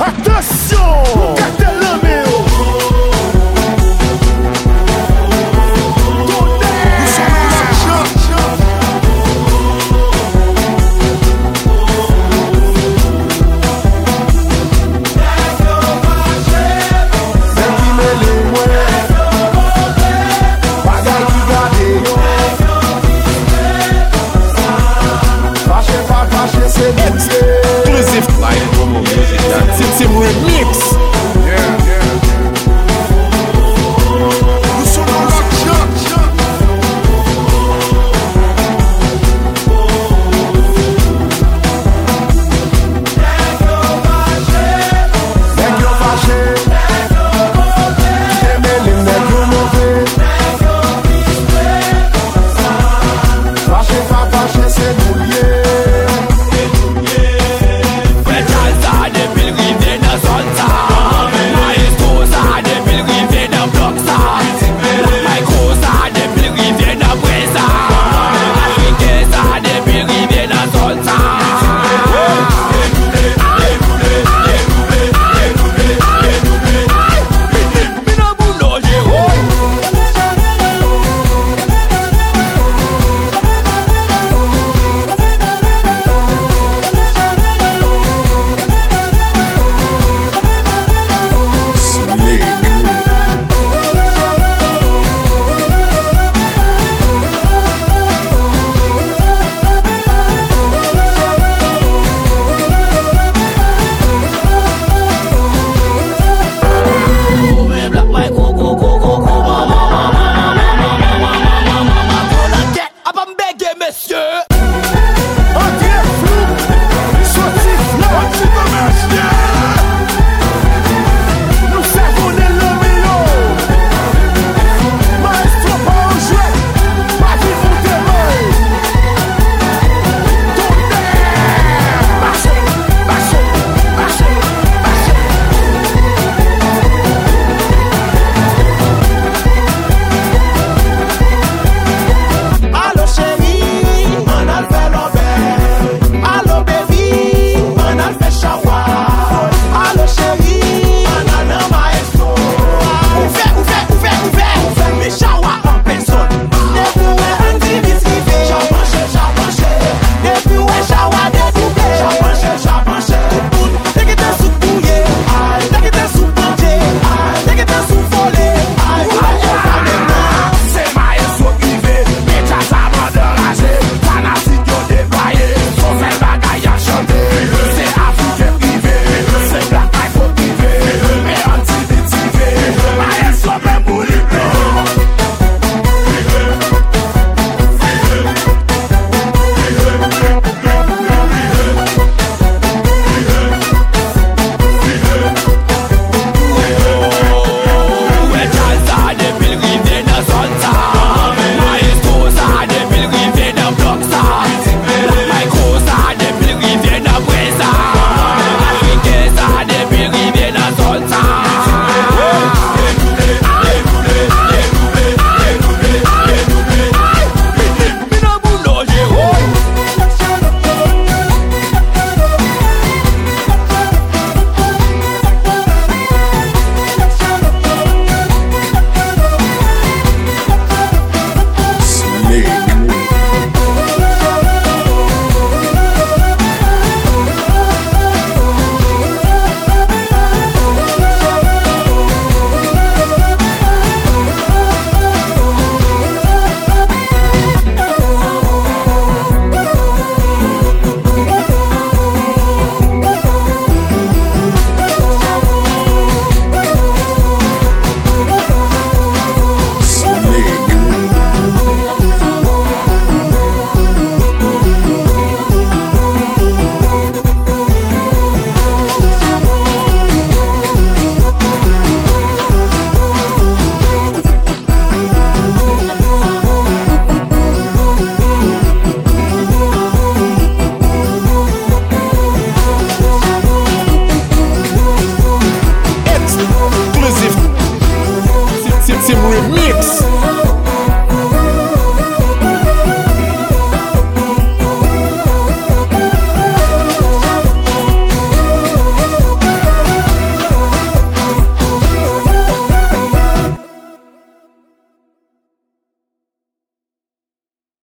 Attention Cartel Remix.